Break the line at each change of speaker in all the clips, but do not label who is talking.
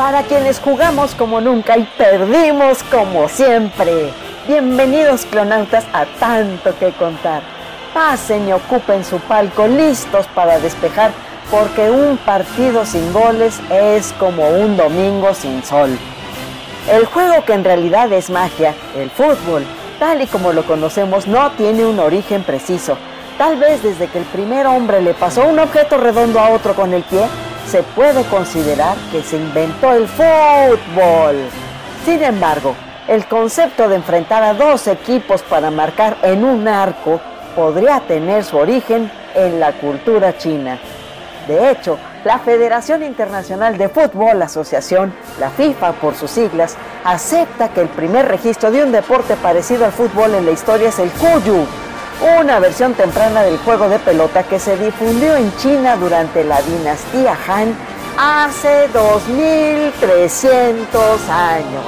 Para quienes jugamos como nunca y perdimos como siempre. Bienvenidos clonautas a tanto que contar. Pasen y ocupen su palco listos para despejar porque un partido sin goles es como un domingo sin sol. El juego que en realidad es magia, el fútbol, tal y como lo conocemos, no tiene un origen preciso. Tal vez desde que el primer hombre le pasó un objeto redondo a otro con el pie, se puede considerar que se inventó el fútbol. Sin embargo, el concepto de enfrentar a dos equipos para marcar en un arco podría tener su origen en la cultura china. De hecho, la Federación Internacional de Fútbol Asociación, la FIFA por sus siglas, acepta que el primer registro de un deporte parecido al fútbol en la historia es el Kuyu, una versión temprana del juego de pelota que se difundió en China durante la dinastía Han hace 2300 años.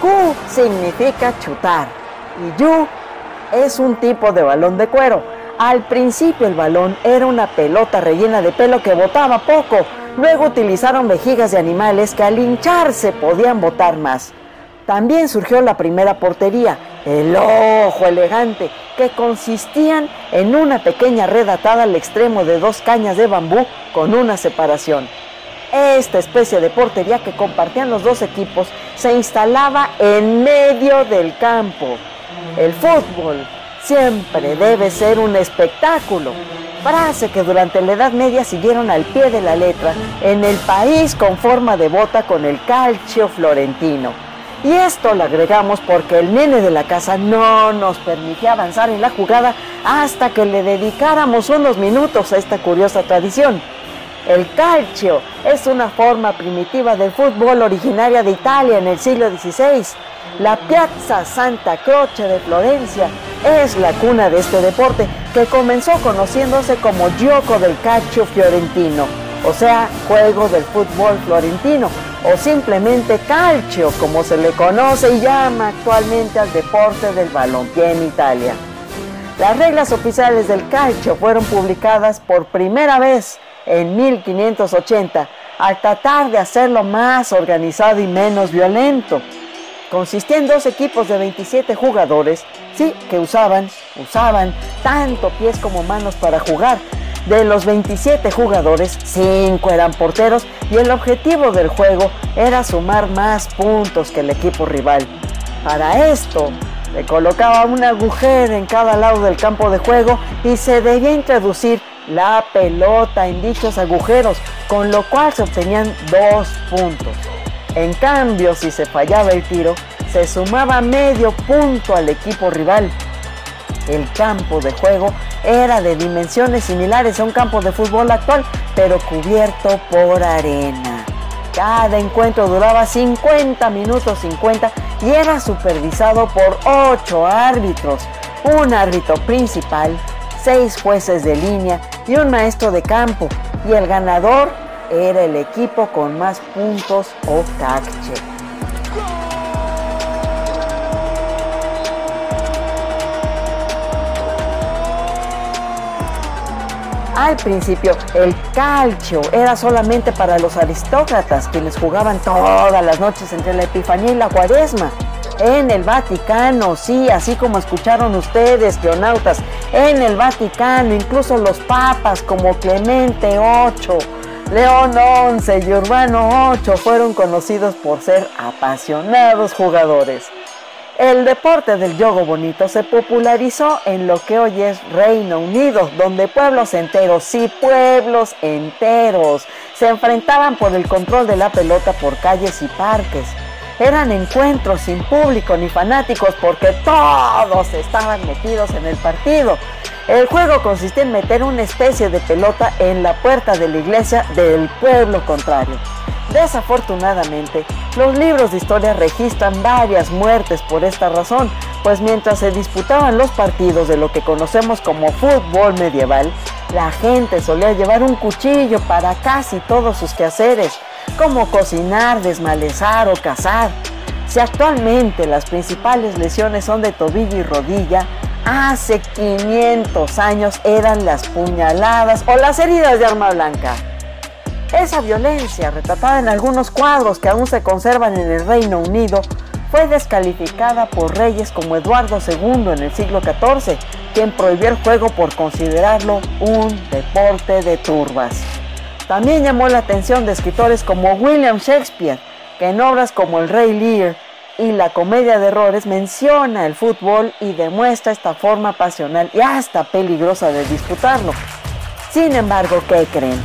Ku significa chutar y Yu es un tipo de balón de cuero. Al principio el balón era una pelota rellena de pelo que botaba poco. Luego utilizaron vejigas de animales que al hincharse podían botar más. También surgió la primera portería, el ojo elegante, que consistían en una pequeña red atada al extremo de dos cañas de bambú con una separación. Esta especie de portería que compartían los dos equipos se instalaba en medio del campo. El fútbol siempre debe ser un espectáculo, frase que durante la Edad Media siguieron al pie de la letra en el país con forma de bota con el calcio florentino. Y esto lo agregamos porque el nene de la casa no nos permitía avanzar en la jugada hasta que le dedicáramos unos minutos a esta curiosa tradición. El calcio es una forma primitiva del fútbol originaria de Italia en el siglo XVI. La Piazza Santa Croce de Florencia es la cuna de este deporte que comenzó conociéndose como Gioco del Calcio Fiorentino, o sea, juego del fútbol florentino, o simplemente calcio, como se le conoce y llama actualmente al deporte del balompié en Italia. Las reglas oficiales del calcio fueron publicadas por primera vez en 1580 al tratar de hacerlo más organizado y menos violento. Consistía en dos equipos de 27 jugadores, sí, que usaban, usaban tanto pies como manos para jugar, de los 27 jugadores, 5 eran porteros y el objetivo del juego era sumar más puntos que el equipo rival. Para esto, se colocaba un agujero en cada lado del campo de juego y se debía introducir la pelota en dichos agujeros, con lo cual se obtenían dos puntos. En cambio, si se fallaba el tiro, se sumaba medio punto al equipo rival. El campo de juego era de dimensiones similares a un campo de fútbol actual, pero cubierto por arena. Cada encuentro duraba 50 minutos 50 y era supervisado por 8 árbitros, un árbitro principal, 6 jueces de línea y un maestro de campo. Y el ganador era el equipo con más puntos o cache. Al principio, el calcio era solamente para los aristócratas, quienes jugaban todas las noches entre la Epifanía y la Cuaresma. En el Vaticano, sí, así como escucharon ustedes, geonautas, en el Vaticano, incluso los papas como Clemente VIII, León XI y Urbano VIII fueron conocidos por ser apasionados jugadores. El deporte del yogo bonito se popularizó en lo que hoy es Reino Unido, donde pueblos enteros, sí, pueblos enteros, se enfrentaban por el control de la pelota por calles y parques. Eran encuentros sin público ni fanáticos porque todos estaban metidos en el partido. El juego consistía en meter una especie de pelota en la puerta de la iglesia del pueblo contrario. Desafortunadamente, los libros de historia registran varias muertes por esta razón, pues mientras se disputaban los partidos de lo que conocemos como fútbol medieval, la gente solía llevar un cuchillo para casi todos sus quehaceres, como cocinar, desmalezar o cazar. Si actualmente las principales lesiones son de tobillo y rodilla, hace 500 años eran las puñaladas o las heridas de arma blanca. Esa violencia, retratada en algunos cuadros que aún se conservan en el Reino Unido, fue descalificada por reyes como Eduardo II en el siglo XIV, quien prohibió el juego por considerarlo un deporte de turbas. También llamó la atención de escritores como William Shakespeare, que en obras como El Rey Lear y La Comedia de Errores menciona el fútbol y demuestra esta forma pasional y hasta peligrosa de disputarlo. Sin embargo, ¿qué creen?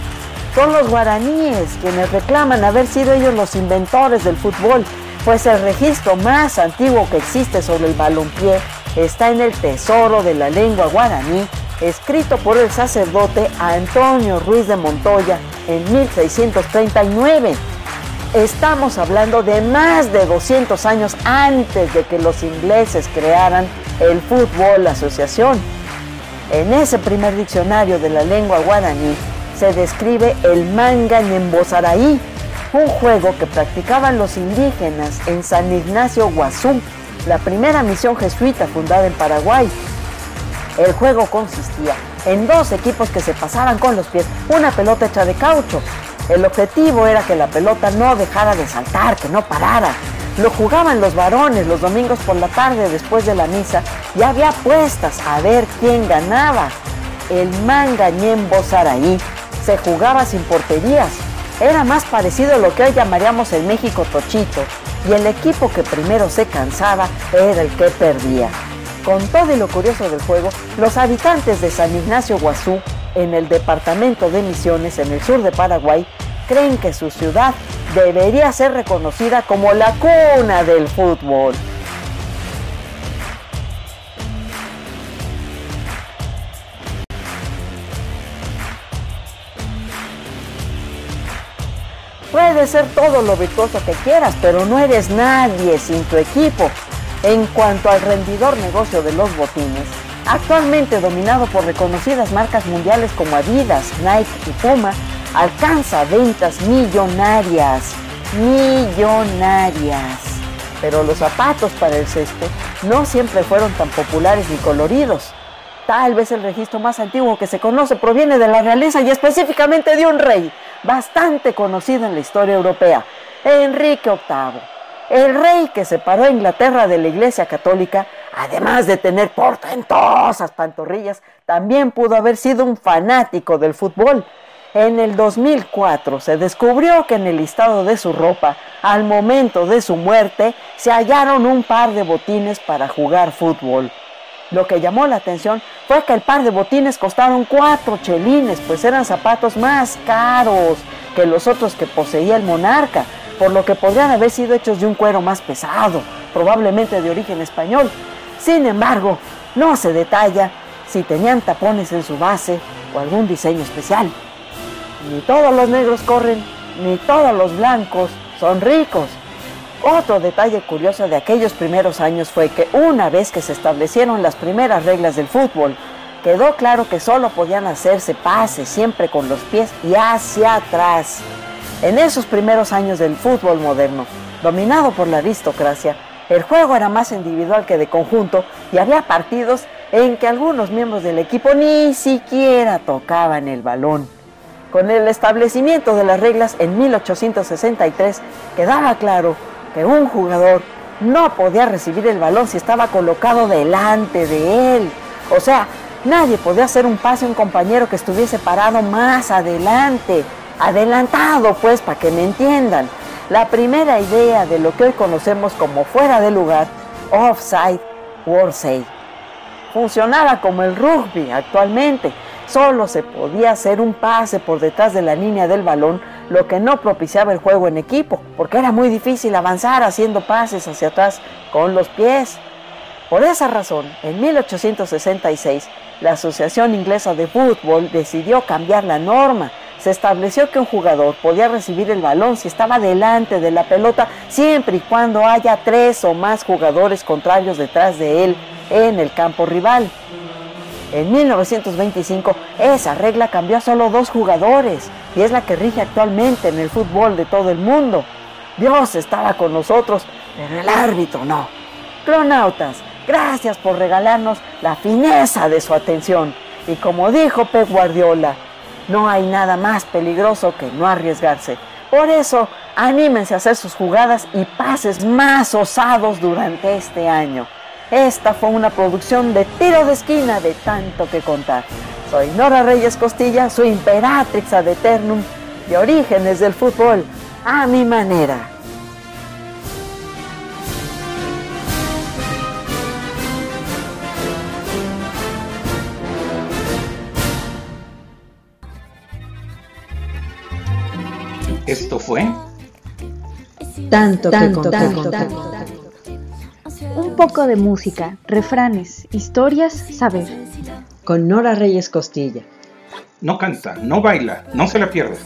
Son los guaraníes quienes reclaman haber sido ellos los inventores del fútbol, pues el registro más antiguo que existe sobre el balompié está en el Tesoro de la Lengua Guaraní, escrito por el sacerdote Antonio Ruiz de Montoya en 1639. Estamos hablando de más de 200 años antes de que los ingleses crearan el Fútbol Asociación. En ese primer diccionario de la lengua guaraní se describe el manga ñembosaraí, un juego que practicaban los indígenas en San Ignacio Guazú, la primera misión jesuita fundada en Paraguay. El juego consistía en dos equipos que se pasaban con los pies una pelota hecha de caucho. El objetivo era que la pelota no dejara de saltar, que no parara. Lo jugaban los varones los domingos por la tarde después de la misa y había apuestas a ver quién ganaba. El manga Ñembosaraí se jugaba sin porterías. Era más parecido a lo que hoy llamaríamos el México Tochito, y el equipo que primero se cansaba era el que perdía. Con todo lo curioso del juego, los habitantes de San Ignacio Guazú, en el departamento de Misiones, en el sur de Paraguay, creen que su ciudad debería ser reconocida como la cuna del fútbol. Puede ser todo lo virtuoso que quieras, pero no eres nadie sin tu equipo. En cuanto al rendidor negocio de los botines, actualmente dominado por reconocidas marcas mundiales como Adidas, Nike y Puma, alcanza ventas millonarias. Millonarias. Pero los zapatos para el césped no siempre fueron tan populares ni coloridos. Tal vez el registro más antiguo que se conoce proviene de la realeza y específicamente de un rey, bastante conocido en la historia europea, Enrique VIII. El rey que separó a Inglaterra de la Iglesia Católica, además de tener portentosas pantorrillas, también pudo haber sido un fanático del fútbol. En el 2004 se descubrió que en el listado de su ropa, al momento de su muerte, se hallaron un par de botines para jugar fútbol. Lo que llamó la atención fue que el par de botines costaron cuatro chelines, pues eran zapatos más caros que los otros que poseía el monarca, por lo que podrían haber sido hechos de un cuero más pesado, probablemente de origen español. Sin embargo, no se detalla si tenían tapones en su base o algún diseño especial. Ni todos los negros corren, ni todos los blancos son ricos. Otro detalle curioso de aquellos primeros años fue que una vez que se establecieron las primeras reglas del fútbol, quedó claro que solo podían hacerse pases siempre con los pies y hacia atrás. En esos primeros años del fútbol moderno, dominado por la aristocracia, el juego era más individual que de conjunto y había partidos en que algunos miembros del equipo ni siquiera tocaban el balón. Con el establecimiento de las reglas en 1863 quedaba claro que un jugador no podía recibir el balón si estaba colocado delante de él. O sea, nadie podía hacer un pase a un compañero que estuviese parado más adelante. Adelantado, pues, para que me entiendan. La primera idea de lo que hoy conocemos como fuera de lugar offside Save. Funcionaba como el rugby actualmente. Solo se podía hacer un pase por detrás de la línea del balón, lo que no propiciaba el juego en equipo, porque era muy difícil avanzar haciendo pases hacia atrás con los pies. Por esa razón, en 1866, la Asociación Inglesa de Fútbol decidió cambiar la norma. Se estableció que un jugador podía recibir el balón si estaba delante de la pelota siempre y cuando haya tres o más jugadores contrarios detrás de él en el campo rival. En 1925 esa regla cambió a solo dos jugadores y es la que rige actualmente en el fútbol de todo el mundo. Dios estaba con nosotros, pero el árbitro no. Cronautas, Gracias por regalarnos la fineza de su atención. Y como dijo Pep Guardiola, no hay nada más peligroso que no arriesgarse. Por eso, anímense a hacer sus jugadas y pases más osados durante este año. Esta fue una producción de tiro de esquina de tanto que contar. Soy Nora Reyes Costilla, su imperatrix ad eternum, de orígenes del fútbol, a mi manera.
Esto fue
tanto, tanto, tanto, tanto, Un poco de música, refranes, historias, saber.
Con Nora Reyes Costilla.
No canta, no baila, no se la pierda.